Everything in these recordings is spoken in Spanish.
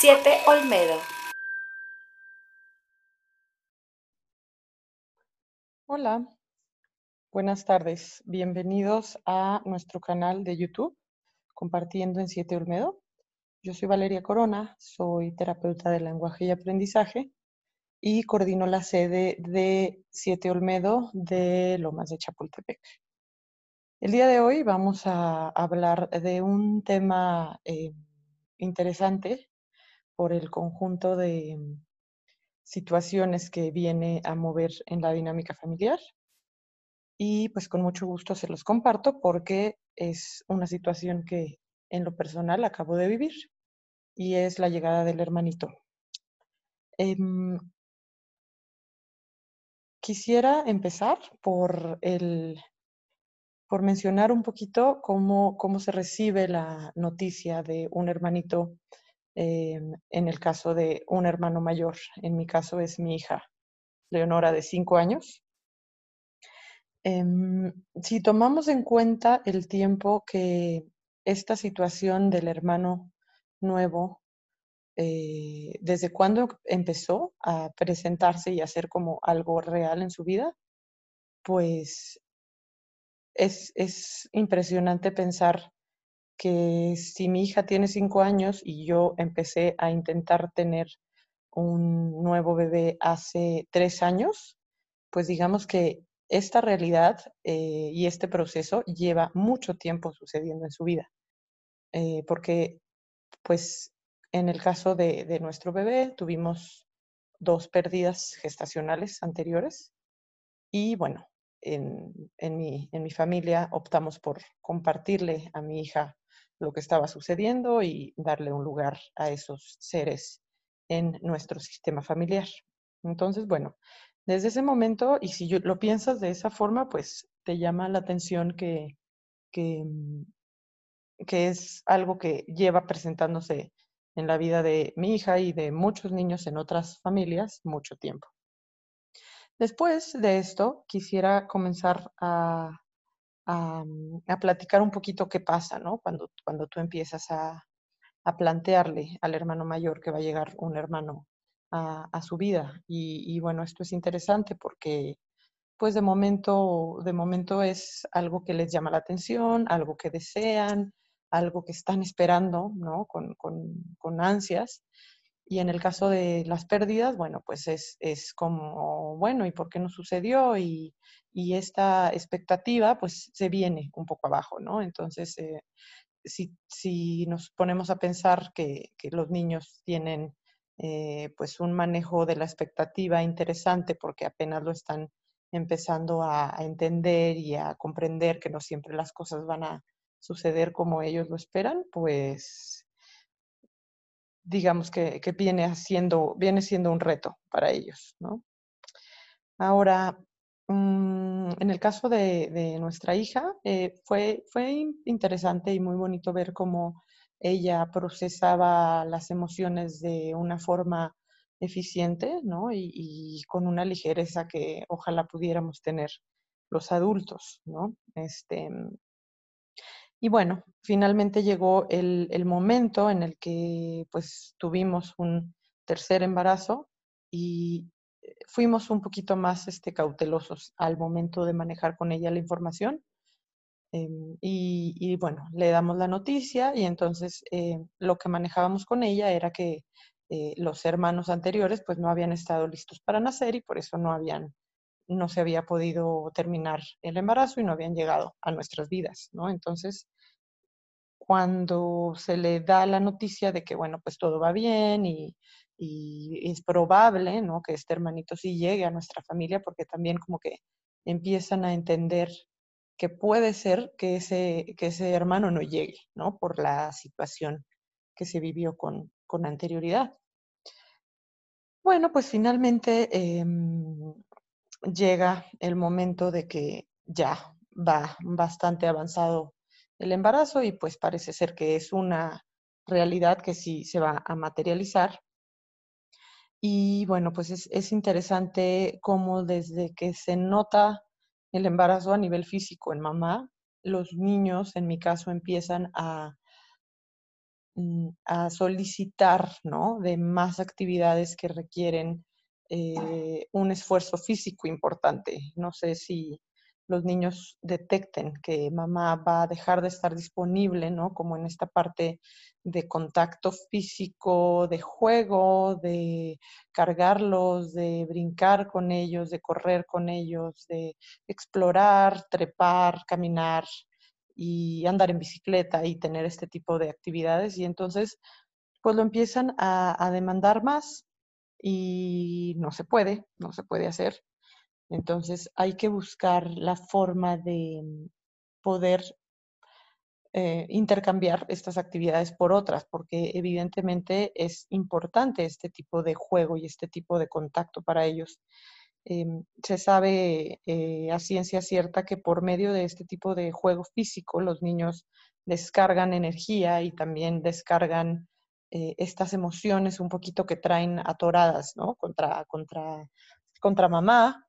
7 Olmedo. Hola, buenas tardes. Bienvenidos a nuestro canal de YouTube, Compartiendo en 7 Olmedo. Yo soy Valeria Corona, soy terapeuta de lenguaje y aprendizaje y coordino la sede de 7 Olmedo de Lomas de Chapultepec. El día de hoy vamos a hablar de un tema eh, interesante por el conjunto de mm, situaciones que viene a mover en la dinámica familiar. Y pues con mucho gusto se los comparto porque es una situación que en lo personal acabo de vivir y es la llegada del hermanito. Em, quisiera empezar por, el, por mencionar un poquito cómo, cómo se recibe la noticia de un hermanito Em, en el caso de un hermano mayor. En mi caso es mi hija, Leonora, de cinco años. Em, si tomamos en cuenta el tiempo que esta situación del hermano nuevo, eh, desde cuándo empezó a presentarse y a ser como algo real en su vida, pues es, es impresionante pensar que si mi hija tiene cinco años y yo empecé a intentar tener un nuevo bebé hace tres años, pues digamos que esta realidad eh, y este proceso lleva mucho tiempo sucediendo en su vida. Eh, porque, pues, en el caso de, nuestro bebé, tuvimos dos pérdidas gestacionales anteriores y, bueno, en, mi, en mi familia optamos por compartirle a mi hija lo que estaba sucediendo y darle un lugar a esos seres en nuestro sistema familiar. Entonces, bueno, desde ese momento, y si lo piensas de esa forma, pues te llama la atención que, mm, que es algo que lleva presentándose en la vida de mi hija y de muchos niños en otras familias mucho tiempo. Después de esto, quisiera comenzar a a, platicar un poquito qué pasa, ¿no? Cuando, cuando tú empiezas a, plantearle al hermano mayor que va a llegar un hermano a, su vida. Y, bueno, esto es interesante porque pues de momento, de momento es algo que les llama la atención, algo que desean, algo que están esperando, ¿no? Con, con ansias. Y en el caso de las pérdidas, bueno, pues es, es como, bueno, ¿y por qué no sucedió? Y, y, esta expectativa, pues se viene un poco abajo, ¿no? Entonces, eh, si, si, nos ponemos a pensar que, que los niños tienen eh, pues un manejo de la expectativa interesante porque apenas lo están empezando a, a entender y a comprender que no siempre las cosas van a suceder como ellos lo esperan, pues digamos que, viene, haciendo, viene siendo un reto para ellos. ¿no? Ahora, mm, en el caso de, nuestra hija, eh, fue, fue interesante y muy bonito ver cómo ella procesaba las emociones de una forma eficiente ¿no? y, y, con una ligereza que ojalá pudiéramos tener los adultos. ¿no? Este, y bueno, finalmente llegó el, momento en el que pues tuvimos un tercer embarazo y eh, fuimos un poquito más este, cautelosos al momento de manejar con ella la información. Em, y, bueno, le damos la noticia y entonces eh, lo que manejábamos con ella era que eh, los hermanos anteriores pues no habían estado listos para nacer y por eso no habían no se había podido terminar el embarazo y no habían llegado a nuestras vidas, ¿no? Entonces, cuando se le da la noticia de que, bueno, pues todo va bien y, es probable, ¿no? Que este hermanito sí llegue a nuestra familia, porque también como que empiezan a entender que puede ser que ese, que ese hermano no llegue, ¿no? Por la situación que se vivió con, con anterioridad. Bueno, pues finalmente em, llega el momento de que ya va bastante avanzado el embarazo y pues parece ser que es una realidad que sí se va a materializar. Y bueno, pues es, interesante cómo desde que se nota el embarazo a nivel físico en mamá, los niños, en mi caso, empiezan a mm, a solicitar, ¿no? De más actividades que requieren eh, un esfuerzo físico importante. No sé si los niños detecten que mamá va a dejar de estar disponible, ¿no? Como en esta parte de contacto físico, de juego, de cargarlos, de brincar con ellos, de correr con ellos, de explorar, trepar, caminar y andar en bicicleta y tener este tipo de actividades. Y entonces, pues lo empiezan a, a demandar más y no se puede, no se puede hacer. Entonces hay que buscar la forma de mm, poder eh, intercambiar estas actividades por otras, porque evidentemente es importante este tipo de juego y este tipo de contacto para ellos. Em, se sabe eh, a ciencia cierta que por medio de este tipo de juego físico los niños descargan energía y también descargan eh, estas emociones un poquito que traen atoradas, ¿no? Contra, contra, contra mamá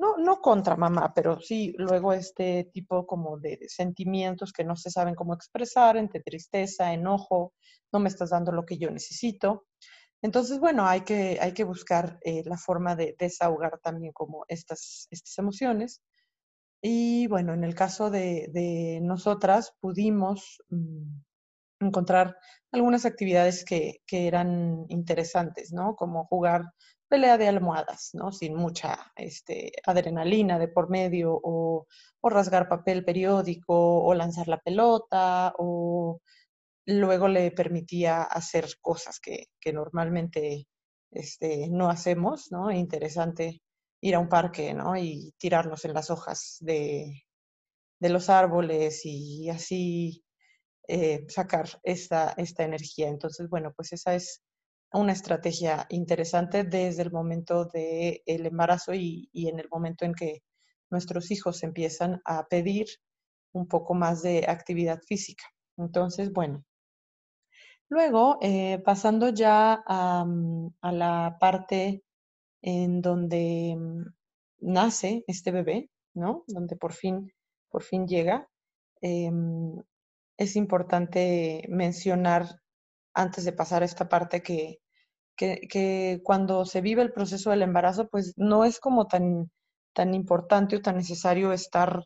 no, no contra mamá, pero sí luego este tipo como de sentimientos que no se saben cómo expresar, entre tristeza, enojo, no me estás dando lo que yo necesito. Entonces, bueno, hay que, hay que buscar eh, la forma de desahogar también como estas, estas emociones. Y bueno, en el caso de, nosotras pudimos mm, encontrar algunas actividades que, que, eran interesantes, ¿no? Como jugar pelea de almohadas, ¿no? Sin mucha este, adrenalina de por medio, o, rasgar papel periódico, o lanzar la pelota, o luego le permitía hacer cosas que, normalmente este, no hacemos, ¿no? Interesante ir a un parque, ¿no? Y tirarnos en las hojas de, los árboles y así eh, sacar esta, esta energía. Entonces, bueno, pues esa es una estrategia interesante desde el momento del el embarazo y, en el momento en que nuestros hijos empiezan a pedir un poco más de actividad física. Entonces, bueno. Luego, eh, pasando ya a, mm, a, la parte en donde mm, nace este bebé, ¿no? Donde por fin, por fin llega, em, es importante mencionar antes de pasar a esta parte que, que, cuando se vive el proceso del embarazo, pues no es como tan, tan importante o tan necesario estar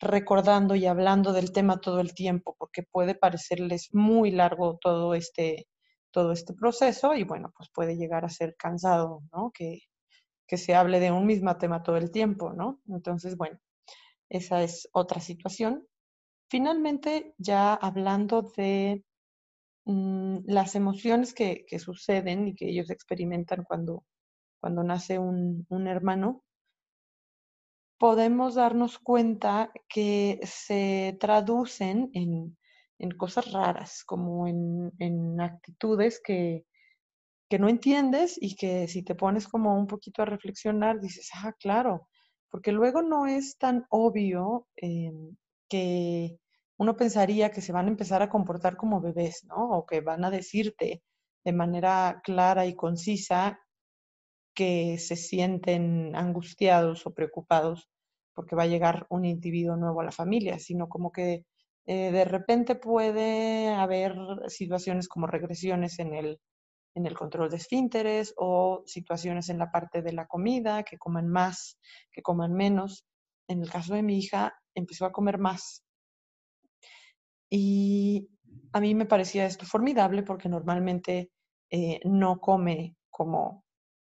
recordando y hablando del tema todo el tiempo, porque puede parecerles muy largo todo este, todo este proceso y bueno, pues puede llegar a ser cansado, ¿no? Que, que se hable de un mismo tema todo el tiempo, ¿no? Entonces, bueno, esa es otra situación. Finalmente, ya hablando de Mm, las emociones que, suceden y que ellos experimentan cuando, cuando nace un, hermano, podemos darnos cuenta que se traducen en, cosas raras, como en, actitudes que, que, no entiendes y que si te pones como un poquito a reflexionar, dices, ah, claro, porque luego no es tan obvio em, que uno pensaría que se van a empezar a comportar como bebés, ¿no? O que van a decirte de manera clara y concisa que se sienten angustiados o preocupados porque va a llegar un individuo nuevo a la familia, sino como que eh, de repente puede haber situaciones como regresiones en el, en el control de esfínteres o situaciones en la parte de la comida, que coman más, que coman menos. En el caso de mi hija, empezó a comer más y a mí me parecía esto formidable porque normalmente eh, no come como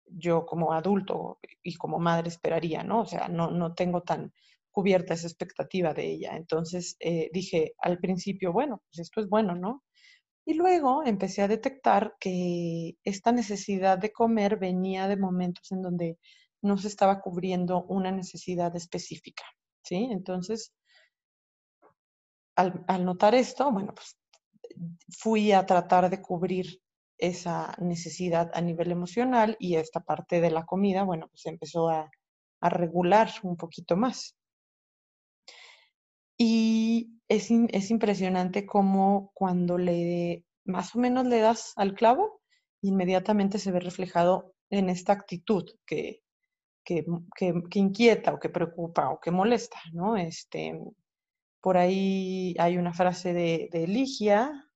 yo como adulto y como madre esperaría, ¿no? O sea, no, no tengo tan cubierta esa expectativa de ella. Entonces eh, dije al principio, bueno, pues esto es bueno, ¿no? Y luego empecé a detectar que esta necesidad de comer venía de momentos en donde no se estaba cubriendo una necesidad específica, ¿sí? Entonces, al, notar esto, bueno, pues fui a tratar de cubrir esa necesidad a nivel emocional y esta parte de la comida, bueno, pues empezó a, regular un poquito más. Y es, es, impresionante cómo cuando le más o menos le das al clavo, inmediatamente se ve reflejado en esta actitud que, que, que inquieta o que preocupa o que molesta, ¿no? Este, por ahí hay una frase de, de Ligia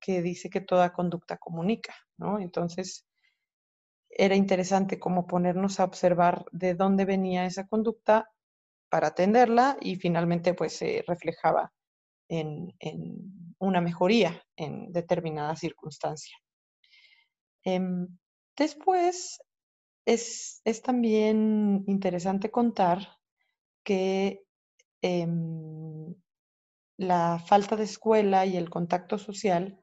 que dice que toda conducta comunica, ¿no? Entonces, era interesante como ponernos a observar de dónde venía esa conducta para atenderla y finalmente pues se reflejaba en, una mejoría en determinada circunstancia. Em, después es, también interesante contar que em, la falta de escuela y el contacto social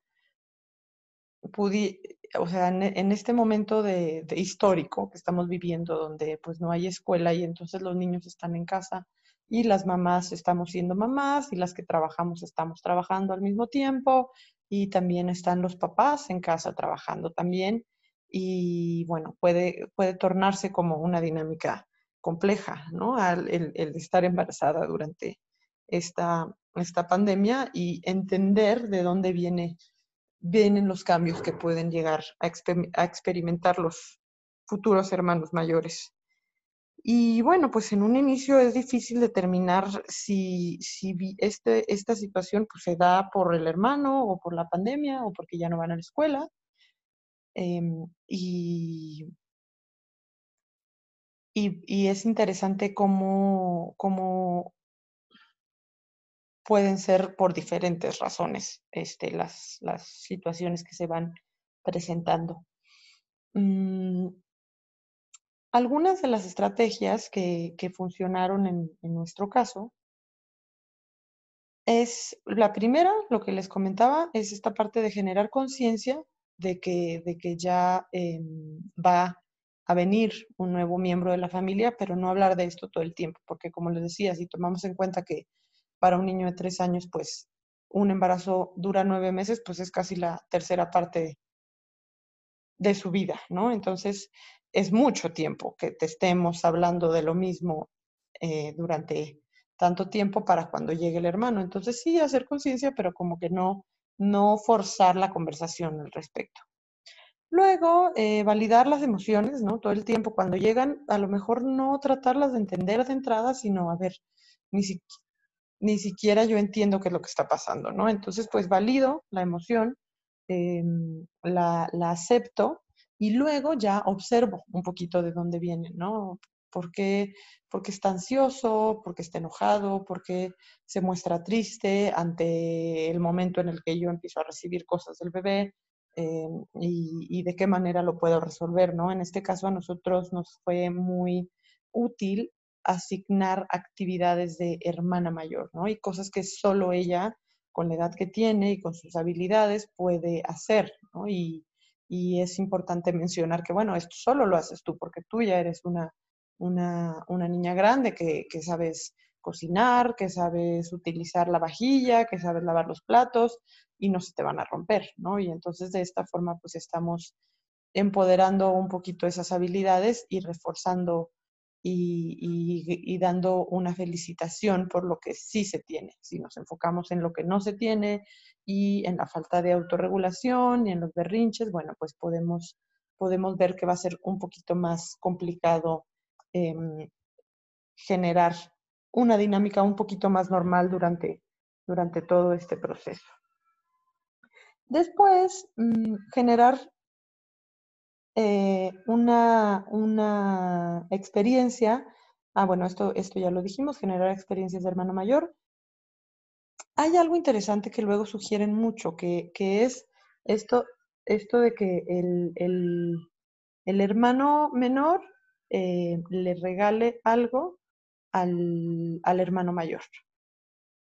o sea, en, este momento de, histórico que estamos viviendo, donde pues no hay escuela y entonces los niños están en casa y las mamás estamos siendo mamás y las que trabajamos estamos trabajando al mismo tiempo y también están los papás en casa trabajando también y bueno, puede, puede tornarse como una dinámica compleja, ¿no? el estar embarazada durante esta, esta pandemia y entender de dónde viene vienen los cambios que pueden llegar a, experimentar los futuros hermanos mayores. Y bueno, pues en un inicio es difícil determinar si, si este, esta situación pues, se da por el hermano o por la pandemia o porque ya no van a la escuela. Em, y, y, es interesante cómo, cómo pueden ser por diferentes razones este, las, las situaciones que se van presentando. Mm, algunas de las estrategias que, que funcionaron en, nuestro caso es la primera, lo que les comentaba, es esta parte de generar conciencia de que, de que ya em, va a venir un nuevo miembro de la familia, pero no hablar de esto todo el tiempo, porque como les decía, si tomamos en cuenta que para un niño de tres años, pues un embarazo dura nueve meses, pues es casi la tercera parte de su vida, ¿no? Entonces, es mucho tiempo que te estemos hablando de lo mismo eh, durante tanto tiempo para cuando llegue el hermano. Entonces, sí, hacer conciencia, pero como que no, no forzar la conversación al respecto. Luego, eh, validar las emociones, ¿no? Todo el tiempo cuando llegan, a lo mejor no tratarlas de entender de entrada, sino, a ver, ni, si, ni siquiera yo entiendo qué es lo que está pasando, ¿no? Entonces, pues valido la emoción, em, la, acepto y luego ya observo un poquito de dónde viene, ¿no? ¿Por qué, porque está ansioso? ¿Por qué está enojado? ¿Por qué se muestra triste ante el momento en el que yo empiezo a recibir cosas del bebé? Em, y, y, de qué manera lo puedo resolver, ¿no? En este caso a nosotros nos fue muy útil asignar actividades de hermana mayor, ¿no? Y cosas que solo ella, con la edad que tiene y con sus habilidades, puede hacer, ¿no? Y, es importante mencionar que, bueno, esto solo lo haces tú, porque tú ya eres una, una, una niña grande que, que, sabes cocinar, que sabes utilizar la vajilla, que sabes lavar los platos y no se te van a romper, ¿no? Y entonces de esta forma pues estamos empoderando un poquito esas habilidades y reforzando y, dando una felicitación por lo que sí se tiene. Si nos enfocamos en lo que no se tiene y en la falta de autorregulación y en los berrinches, bueno, pues podemos, podemos ver que va a ser un poquito más complicado em, generar una dinámica un poquito más normal durante, durante todo este proceso. Después, mm, generar eh, una, una experiencia, ah, bueno, esto, esto ya lo dijimos, generar experiencias de hermano mayor. Hay algo interesante que luego sugieren mucho, que, es esto, esto de que el, el, hermano menor eh, le regale algo al, al, hermano mayor.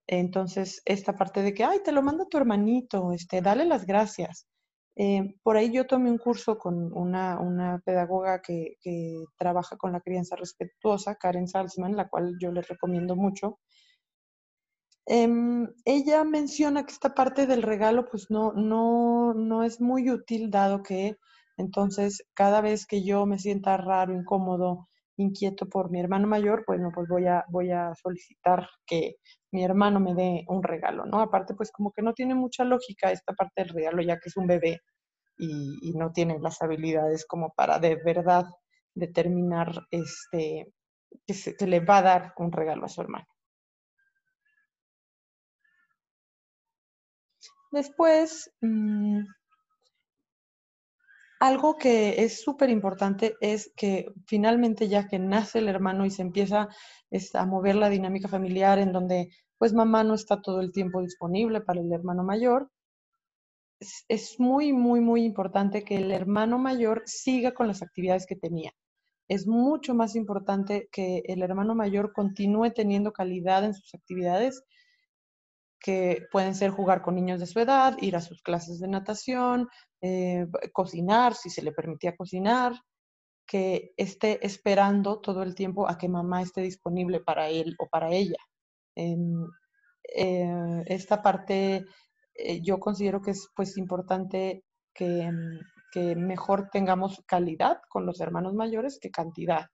Entonces, esta parte de que, ay, te lo manda tu hermanito, este, dale las gracias. Eh, por ahí yo tomé un curso con una, pedagoga que, trabaja con la crianza respetuosa, Karen Salzman, la cual yo les recomiendo mucho. Em, ella menciona que esta parte del regalo pues no, no, no es muy útil dado que entonces cada vez que yo me sienta raro, incómodo, inquieto por mi hermano mayor, pues no, pues voy a, voy a solicitar que mi hermano me dé un regalo, ¿no? Aparte, pues como que no tiene mucha lógica esta parte del regalo, ya que es un bebé y, no tiene las habilidades como para de verdad determinar este, que, se, le va a dar un regalo a su hermano. Después, mm, algo que es súper importante es que finalmente ya que nace el hermano y se empieza a mover la dinámica familiar en donde pues mamá no está todo el tiempo disponible para el hermano mayor, es, muy, muy, muy importante que el hermano mayor siga con las actividades que tenía. Es mucho más importante que el hermano mayor continúe teniendo calidad en sus actividades que pueden ser jugar con niños de su edad, ir a sus clases de natación, eh, cocinar, si se le permitía cocinar, que esté esperando todo el tiempo a que mamá esté disponible para él o para ella. Em, eh, esta parte eh, yo considero que es pues importante que, em, que, mejor tengamos calidad con los hermanos mayores que cantidad,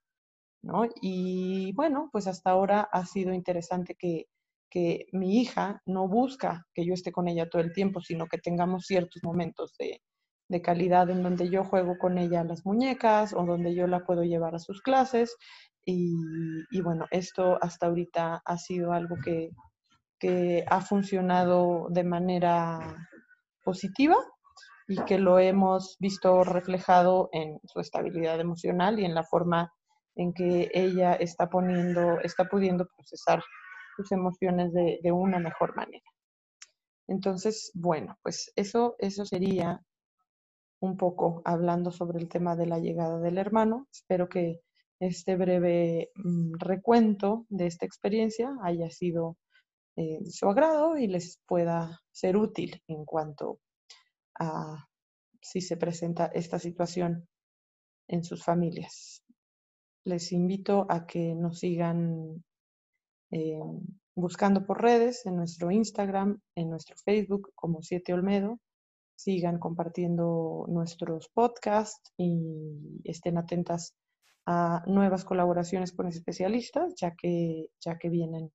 ¿no? Y bueno, pues hasta ahora ha sido interesante que que mi hija no busca que yo esté con ella todo el tiempo, sino que tengamos ciertos momentos de, calidad en donde yo juego con ella las muñecas o donde yo la puedo llevar a sus clases. Y, bueno, esto hasta ahorita ha sido algo que, que ha funcionado de manera positiva y que lo hemos visto reflejado en su estabilidad emocional y en la forma en que ella está poniendo, está pudiendo procesar sus emociones de, una mejor manera. Entonces, bueno, pues eso, eso sería un poco hablando sobre el tema de la llegada del hermano. Espero que este breve mm, recuento de esta experiencia haya sido eh, de su agrado y les pueda ser útil en cuanto a si se presenta esta situación en sus familias. Les invito a que nos sigan eh, buscando por redes, en nuestro Instagram, en nuestro Facebook como Siete Olmedo. Sigan compartiendo nuestros podcasts y estén atentas a nuevas colaboraciones con especialistas, ya que, ya que vienen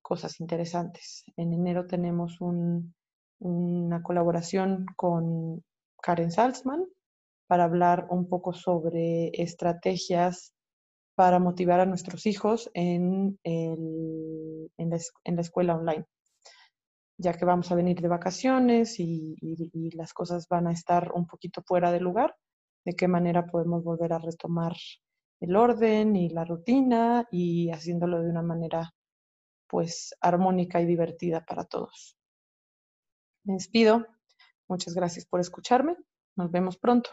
cosas interesantes. En enero tenemos una colaboración con Karen Salzman para hablar un poco sobre estrategias para motivar a nuestros hijos en, en, la, escuela online, ya que vamos a venir de vacaciones y, las cosas van a estar un poquito fuera de lugar, de qué manera podemos volver a retomar el orden y la rutina y haciéndolo de una manera pues armónica y divertida para todos. Me despido. Muchas gracias por escucharme. Nos vemos pronto.